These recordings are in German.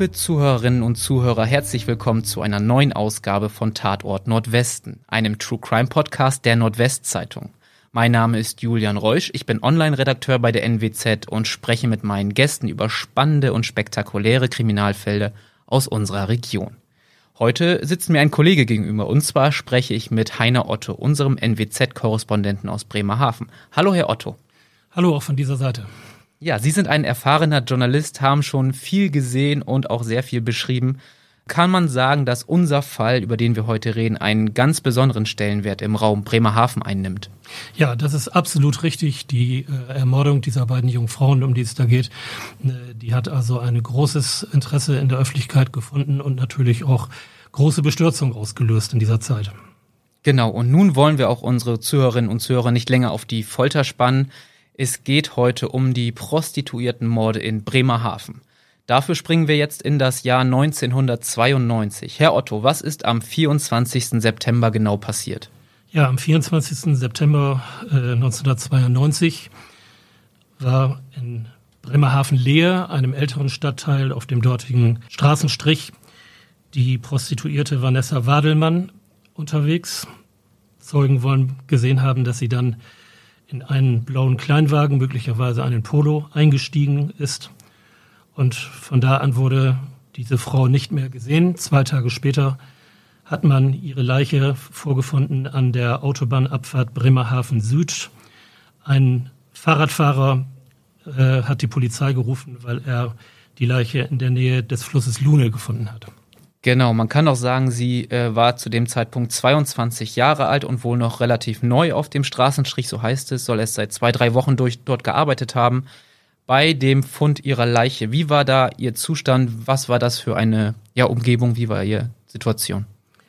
Liebe Zuhörerinnen und Zuhörer, herzlich willkommen zu einer neuen Ausgabe von Tatort Nordwesten, einem True Crime Podcast der Nordwestzeitung. Mein Name ist Julian Reusch, ich bin Online-Redakteur bei der NWZ und spreche mit meinen Gästen über spannende und spektakuläre Kriminalfälle aus unserer Region. Heute sitzt mir ein Kollege gegenüber und zwar spreche ich mit Heiner Otto, unserem NWZ-Korrespondenten aus Bremerhaven. Hallo, Herr Otto. Hallo auch von dieser Seite. Ja, Sie sind ein erfahrener Journalist, haben schon viel gesehen und auch sehr viel beschrieben. Kann man sagen, dass unser Fall, über den wir heute reden, einen ganz besonderen Stellenwert im Raum Bremerhaven einnimmt? Ja, das ist absolut richtig. Die äh, Ermordung dieser beiden jungen Frauen, um die es da geht, äh, die hat also ein großes Interesse in der Öffentlichkeit gefunden und natürlich auch große Bestürzung ausgelöst in dieser Zeit. Genau, und nun wollen wir auch unsere Zuhörerinnen und Zuhörer nicht länger auf die Folter spannen. Es geht heute um die Prostituiertenmorde in Bremerhaven. Dafür springen wir jetzt in das Jahr 1992. Herr Otto, was ist am 24. September genau passiert? Ja, am 24. September äh, 1992 war in Bremerhaven-Lehe, einem älteren Stadtteil auf dem dortigen Straßenstrich, die Prostituierte Vanessa Wadelmann unterwegs. Zeugen wollen gesehen haben, dass sie dann in einen blauen Kleinwagen, möglicherweise einen Polo, eingestiegen ist. Und von da an wurde diese Frau nicht mehr gesehen. Zwei Tage später hat man ihre Leiche vorgefunden an der Autobahnabfahrt Bremerhaven Süd. Ein Fahrradfahrer äh, hat die Polizei gerufen, weil er die Leiche in der Nähe des Flusses Lune gefunden hat. Genau, man kann auch sagen, sie äh, war zu dem Zeitpunkt 22 Jahre alt und wohl noch relativ neu auf dem Straßenstrich, so heißt es, soll es seit zwei, drei Wochen durch, dort gearbeitet haben. Bei dem Fund ihrer Leiche, wie war da ihr Zustand? Was war das für eine ja, Umgebung? Wie war ihre Situation?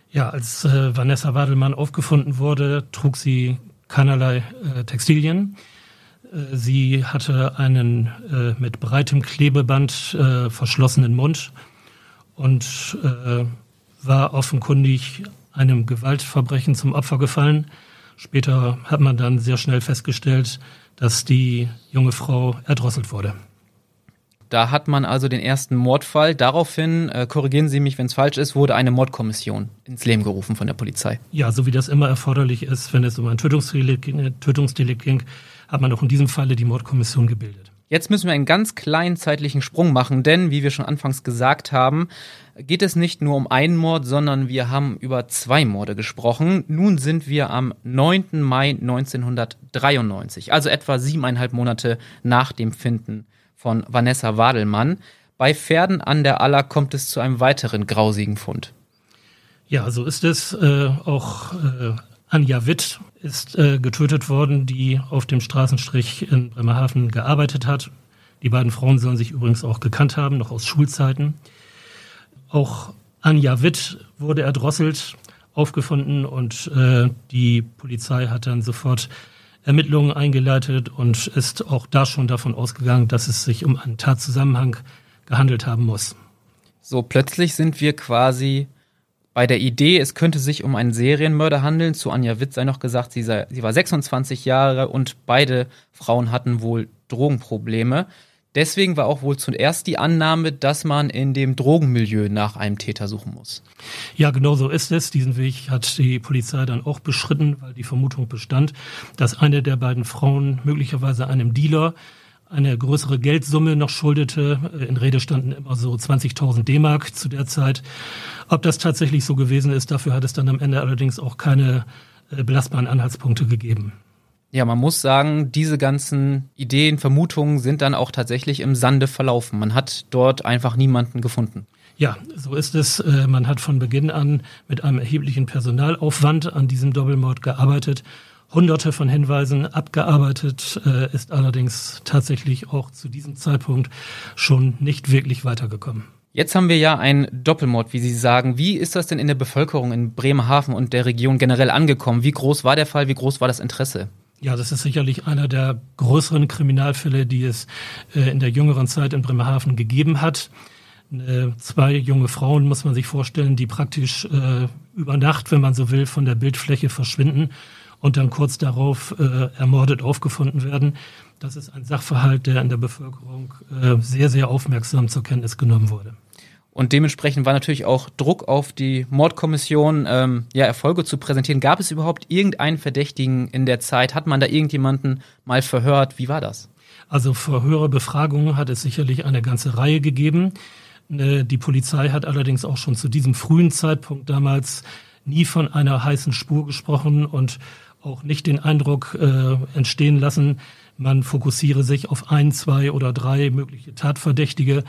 Ja, als äh, Vanessa Wadelmann aufgefunden wurde, trug sie keinerlei äh, Textilien. Äh, sie hatte einen äh, mit breitem Klebeband äh, verschlossenen Mund und äh, war offenkundig einem Gewaltverbrechen zum Opfer gefallen. Später hat man dann sehr schnell festgestellt, dass die junge Frau erdrosselt wurde. Da hat man also den ersten Mordfall. Daraufhin, äh, korrigieren Sie mich, wenn es falsch ist, wurde eine Mordkommission ins Leben gerufen von der Polizei. Ja, so wie das immer erforderlich ist, wenn es um ein Tötungsdelikt, Tötungsdelikt ging, hat man auch in diesem Falle die Mordkommission gebildet. Jetzt müssen wir einen ganz kleinen zeitlichen Sprung machen, denn wie wir schon anfangs gesagt haben, geht es nicht nur um einen Mord, sondern wir haben über zwei Morde gesprochen. Nun sind wir am 9. Mai 1993, also etwa siebeneinhalb Monate nach dem Finden von Vanessa Wadelmann. Bei Pferden an der Aller kommt es zu einem weiteren grausigen Fund. Ja, so ist es. Äh, auch äh, Anja Witt ist äh, getötet worden, die auf dem Straßenstrich in Bremerhaven gearbeitet hat. Die beiden Frauen sollen sich übrigens auch gekannt haben, noch aus Schulzeiten. Auch Anja Witt wurde erdrosselt, aufgefunden und äh, die Polizei hat dann sofort Ermittlungen eingeleitet und ist auch da schon davon ausgegangen, dass es sich um einen Tatzusammenhang gehandelt haben muss. So plötzlich sind wir quasi bei der Idee, es könnte sich um einen Serienmörder handeln, zu Anja Witt sei noch gesagt, sie, sei, sie war 26 Jahre und beide Frauen hatten wohl Drogenprobleme. Deswegen war auch wohl zuerst die Annahme, dass man in dem Drogenmilieu nach einem Täter suchen muss. Ja, genau so ist es. Diesen Weg hat die Polizei dann auch beschritten, weil die Vermutung bestand, dass eine der beiden Frauen möglicherweise einem Dealer eine größere Geldsumme noch schuldete. In Rede standen immer so 20.000 D-Mark zu der Zeit. Ob das tatsächlich so gewesen ist, dafür hat es dann am Ende allerdings auch keine äh, belastbaren Anhaltspunkte gegeben. Ja, man muss sagen, diese ganzen Ideen, Vermutungen sind dann auch tatsächlich im Sande verlaufen. Man hat dort einfach niemanden gefunden. Ja, so ist es. Äh, man hat von Beginn an mit einem erheblichen Personalaufwand an diesem Doppelmord gearbeitet hunderte von Hinweisen abgearbeitet, äh, ist allerdings tatsächlich auch zu diesem Zeitpunkt schon nicht wirklich weitergekommen. Jetzt haben wir ja einen Doppelmord, wie Sie sagen. Wie ist das denn in der Bevölkerung in Bremerhaven und der Region generell angekommen? Wie groß war der Fall? Wie groß war das Interesse? Ja, das ist sicherlich einer der größeren Kriminalfälle, die es äh, in der jüngeren Zeit in Bremerhaven gegeben hat. Äh, zwei junge Frauen muss man sich vorstellen, die praktisch äh, über Nacht, wenn man so will, von der Bildfläche verschwinden und dann kurz darauf äh, ermordet aufgefunden werden. Das ist ein Sachverhalt, der in der Bevölkerung äh, sehr, sehr aufmerksam zur Kenntnis genommen wurde. Und dementsprechend war natürlich auch Druck auf die Mordkommission, ähm, ja, Erfolge zu präsentieren. Gab es überhaupt irgendeinen Verdächtigen in der Zeit? Hat man da irgendjemanden mal verhört? Wie war das? Also Verhöre, Befragungen hat es sicherlich eine ganze Reihe gegeben. Äh, die Polizei hat allerdings auch schon zu diesem frühen Zeitpunkt damals nie von einer heißen Spur gesprochen und auch nicht den Eindruck äh, entstehen lassen, man fokussiere sich auf ein, zwei oder drei mögliche Tatverdächtige.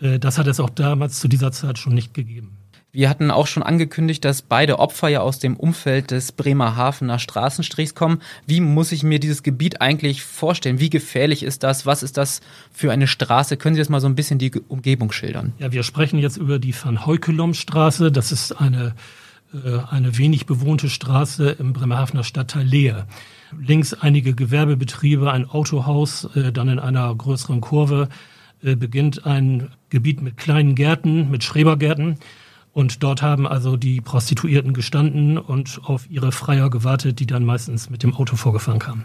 Äh, das hat es auch damals zu dieser Zeit schon nicht gegeben. Wir hatten auch schon angekündigt, dass beide Opfer ja aus dem Umfeld des Bremerhavener Straßenstrichs kommen. Wie muss ich mir dieses Gebiet eigentlich vorstellen? Wie gefährlich ist das? Was ist das für eine Straße? Können Sie jetzt mal so ein bisschen die Umgebung schildern? Ja, wir sprechen jetzt über die Van Heukelom Straße. Das ist eine, eine wenig bewohnte Straße im Bremerhavener Stadtteil Lehe. Links einige Gewerbebetriebe, ein Autohaus, äh, dann in einer größeren Kurve äh, beginnt ein Gebiet mit kleinen Gärten, mit Schrebergärten. Und dort haben also die Prostituierten gestanden und auf ihre Freier gewartet, die dann meistens mit dem Auto vorgefahren kamen.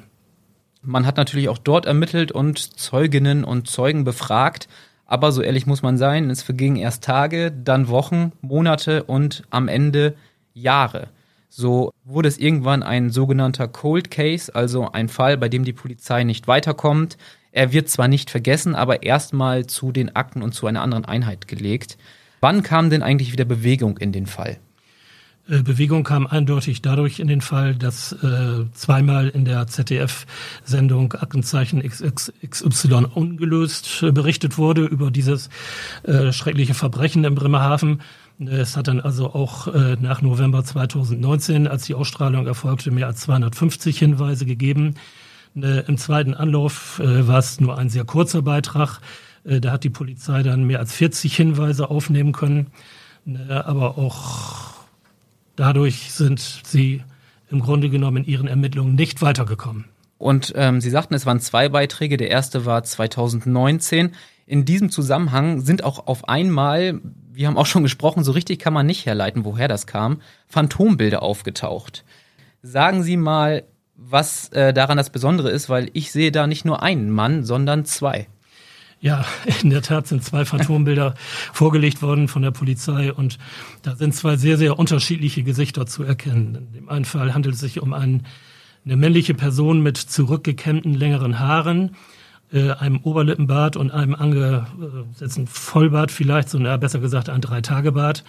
Man hat natürlich auch dort ermittelt und Zeuginnen und Zeugen befragt. Aber so ehrlich muss man sein, es vergingen erst Tage, dann Wochen, Monate und am Ende Jahre. So wurde es irgendwann ein sogenannter Cold Case, also ein Fall, bei dem die Polizei nicht weiterkommt. Er wird zwar nicht vergessen, aber erstmal zu den Akten und zu einer anderen Einheit gelegt. Wann kam denn eigentlich wieder Bewegung in den Fall? Äh, Bewegung kam eindeutig dadurch in den Fall, dass äh, zweimal in der ZDF-Sendung Aktenzeichen XY ungelöst äh, berichtet wurde über dieses äh, schreckliche Verbrechen im Bremerhaven. Es hat dann also auch äh, nach November 2019, als die Ausstrahlung erfolgte, mehr als 250 Hinweise gegeben. Äh, Im zweiten Anlauf äh, war es nur ein sehr kurzer Beitrag. Äh, da hat die Polizei dann mehr als 40 Hinweise aufnehmen können. Äh, aber auch dadurch sind sie im Grunde genommen in ihren Ermittlungen nicht weitergekommen. Und ähm, Sie sagten, es waren zwei Beiträge. Der erste war 2019. In diesem Zusammenhang sind auch auf einmal, wir haben auch schon gesprochen, so richtig kann man nicht herleiten, woher das kam, Phantombilder aufgetaucht. Sagen Sie mal, was äh, daran das Besondere ist, weil ich sehe da nicht nur einen Mann, sondern zwei. Ja, in der Tat sind zwei Phantombilder vorgelegt worden von der Polizei und da sind zwei sehr, sehr unterschiedliche Gesichter zu erkennen. In dem einen Fall handelt es sich um einen, eine männliche Person mit zurückgekämmten längeren Haaren, äh, einem Oberlippenbart und einem angesetzten Vollbart vielleicht, so na, besser gesagt ein Dreitagebart.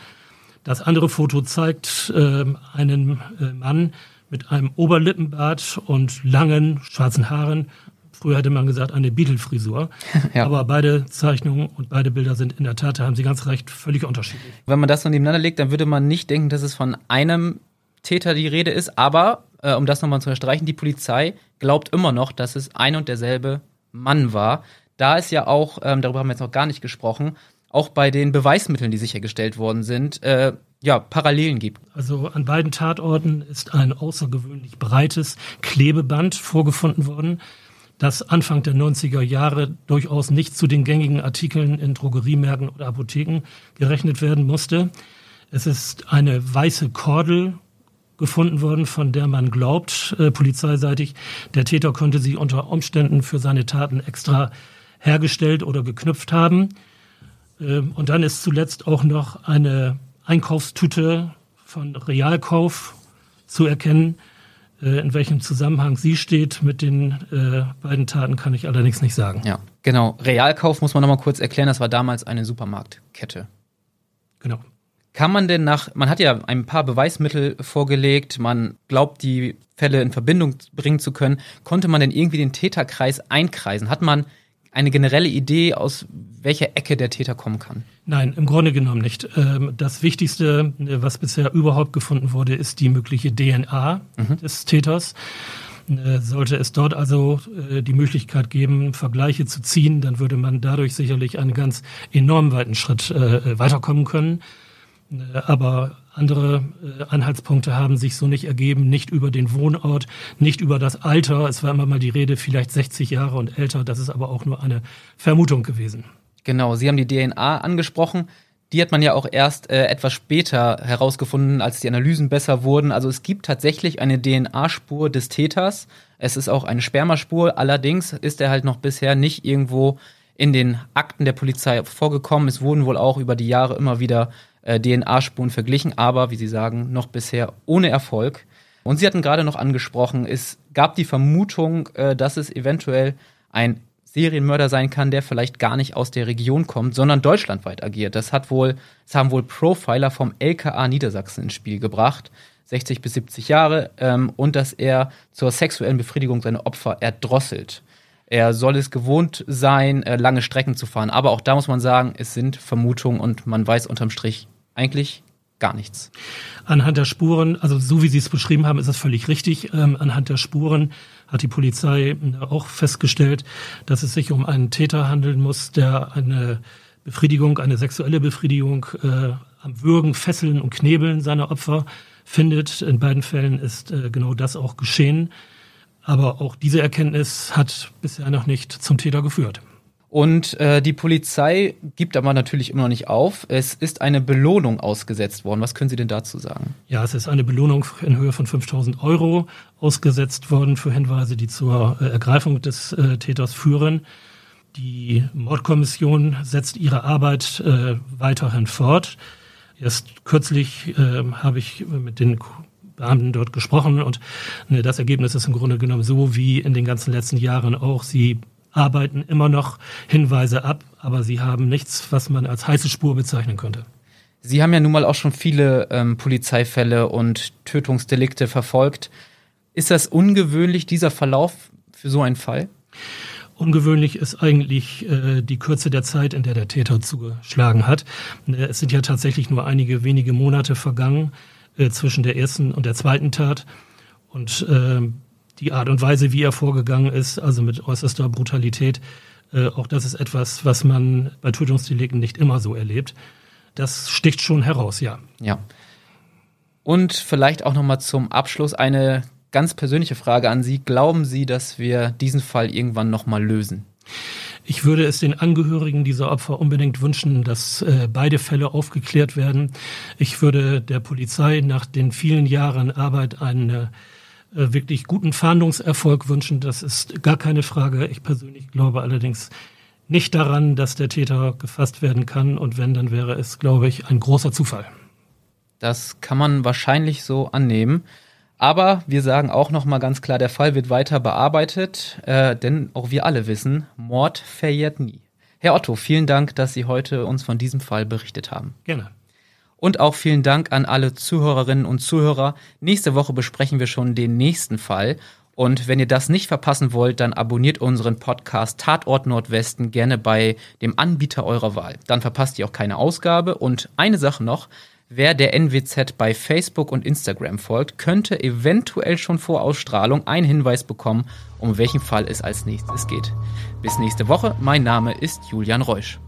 Das andere Foto zeigt äh, einen äh, Mann mit einem Oberlippenbart und langen schwarzen Haaren. Früher hätte man gesagt, eine Beatle-Frisur. ja. Aber beide Zeichnungen und beide Bilder sind in der Tat, da haben Sie ganz recht, völlig unterschiedlich. Wenn man das so nebeneinander legt, dann würde man nicht denken, dass es von einem Täter die Rede ist. Aber, äh, um das nochmal zu unterstreichen, die Polizei glaubt immer noch, dass es ein und derselbe Mann war. Da ist ja auch, ähm, darüber haben wir jetzt noch gar nicht gesprochen, auch bei den Beweismitteln, die sichergestellt worden sind, äh, ja, Parallelen gibt. Also an beiden Tatorten ist ein außergewöhnlich breites Klebeband vorgefunden worden, das Anfang der 90er Jahre durchaus nicht zu den gängigen Artikeln in Drogeriemärkten oder Apotheken gerechnet werden musste. Es ist eine weiße Kordel gefunden worden, von der man glaubt, äh, polizeiseitig, der Täter könnte sie unter Umständen für seine Taten extra hergestellt oder geknüpft haben. Ähm, und dann ist zuletzt auch noch eine Einkaufstüte von Realkauf zu erkennen. Äh, in welchem Zusammenhang sie steht mit den äh, beiden Taten, kann ich allerdings nicht sagen. Ja, genau. Realkauf muss man nochmal kurz erklären, das war damals eine Supermarktkette. Genau. Kann man denn nach, man hat ja ein paar Beweismittel vorgelegt, man glaubt, die Fälle in Verbindung bringen zu können. Konnte man denn irgendwie den Täterkreis einkreisen? Hat man eine generelle Idee, aus welcher Ecke der Täter kommen kann? Nein, im Grunde genommen nicht. Ähm, das Wichtigste, äh, was bisher überhaupt gefunden wurde, ist die mögliche DNA mhm. des Täters. Äh, sollte es dort also äh, die Möglichkeit geben, Vergleiche zu ziehen, dann würde man dadurch sicherlich einen ganz enorm weiten Schritt weiterkommen können. Aber andere äh, Anhaltspunkte haben sich so nicht ergeben, nicht über den Wohnort, nicht über das Alter. Es war immer mal die Rede, vielleicht 60 Jahre und älter. Das ist aber auch nur eine Vermutung gewesen. Genau, Sie haben die DNA angesprochen. Die hat man ja auch erst äh, etwas später herausgefunden, als die Analysen besser wurden. Also es gibt tatsächlich eine DNA-Spur des Täters. Es ist auch eine Spermaspur. Allerdings ist er halt noch bisher nicht irgendwo in den Akten der Polizei vorgekommen. Es wurden wohl auch über die Jahre immer wieder äh, DNA-Spuren verglichen, aber wie Sie sagen, noch bisher ohne Erfolg. Und Sie hatten gerade noch angesprochen, es gab die Vermutung, äh, dass es eventuell ein Serienmörder sein kann, der vielleicht gar nicht aus der Region kommt, sondern deutschlandweit agiert. Das hat wohl, das haben wohl Profiler vom LKA Niedersachsen ins Spiel gebracht. 60 bis 70 Jahre ähm, und dass er zur sexuellen Befriedigung seine Opfer erdrosselt. Er soll es gewohnt sein, äh, lange Strecken zu fahren. Aber auch da muss man sagen, es sind Vermutungen und man weiß unterm Strich eigentlich gar nichts. Anhand der Spuren, also so wie Sie es beschrieben haben, ist das völlig richtig. Ähm, anhand der Spuren hat die Polizei äh, auch festgestellt, dass es sich um einen Täter handeln muss, der eine Befriedigung, eine sexuelle Befriedigung äh, am Würgen, Fesseln und Knebeln seiner Opfer findet. In beiden Fällen ist äh, genau das auch geschehen. Aber auch diese Erkenntnis hat bisher noch nicht zum Täter geführt. Und äh, die Polizei gibt aber natürlich immer noch nicht auf. Es ist eine Belohnung ausgesetzt worden. Was können Sie denn dazu sagen? Ja, es ist eine Belohnung in Höhe von 5000 Euro ausgesetzt worden für Hinweise, die zur äh, Ergreifung des äh, Täters führen. Die Mordkommission setzt ihre Arbeit äh, weiterhin fort. Erst kürzlich äh, habe ich mit den Beamten dort gesprochen und ne, das Ergebnis ist im Grunde genommen so wie in den ganzen letzten Jahren auch. Sie arbeiten immer noch Hinweise ab, aber sie haben nichts, was man als heiße Spur bezeichnen könnte. Sie haben ja nun mal auch schon viele ähm, Polizeifälle und Tötungsdelikte verfolgt. Ist das ungewöhnlich, dieser Verlauf für so einen Fall? Ungewöhnlich ist eigentlich äh, die Kürze der Zeit, in der der Täter zugeschlagen hat. Äh, es sind ja tatsächlich nur einige wenige Monate vergangen äh, zwischen der ersten und der zweiten Tat. Und äh, die Art und Weise, wie er vorgegangen ist, also mit äußerster Brutalität, äh, auch das ist etwas, was man bei Tötungsdelikten nicht immer so erlebt. Das sticht schon heraus, ja. Ja. Und vielleicht auch nochmal zum Abschluss eine ganz persönliche Frage an Sie. Glauben Sie, dass wir diesen Fall irgendwann nochmal lösen? Ich würde es den Angehörigen dieser Opfer unbedingt wünschen, dass äh, beide Fälle aufgeklärt werden. Ich würde der Polizei nach den vielen Jahren Arbeit eine wirklich guten Fahndungserfolg wünschen. Das ist gar keine Frage. Ich persönlich glaube allerdings nicht daran, dass der Täter gefasst werden kann. Und wenn, dann wäre es, glaube ich, ein großer Zufall. Das kann man wahrscheinlich so annehmen. Aber wir sagen auch noch mal ganz klar, der Fall wird weiter bearbeitet, äh, denn auch wir alle wissen, Mord verjährt nie. Herr Otto, vielen Dank, dass Sie heute uns von diesem Fall berichtet haben. Gerne. Und auch vielen Dank an alle Zuhörerinnen und Zuhörer. Nächste Woche besprechen wir schon den nächsten Fall. Und wenn ihr das nicht verpassen wollt, dann abonniert unseren Podcast Tatort Nordwesten gerne bei dem Anbieter eurer Wahl. Dann verpasst ihr auch keine Ausgabe. Und eine Sache noch. Wer der NWZ bei Facebook und Instagram folgt, könnte eventuell schon vor Ausstrahlung einen Hinweis bekommen, um welchen Fall es als nächstes geht. Bis nächste Woche. Mein Name ist Julian Reusch.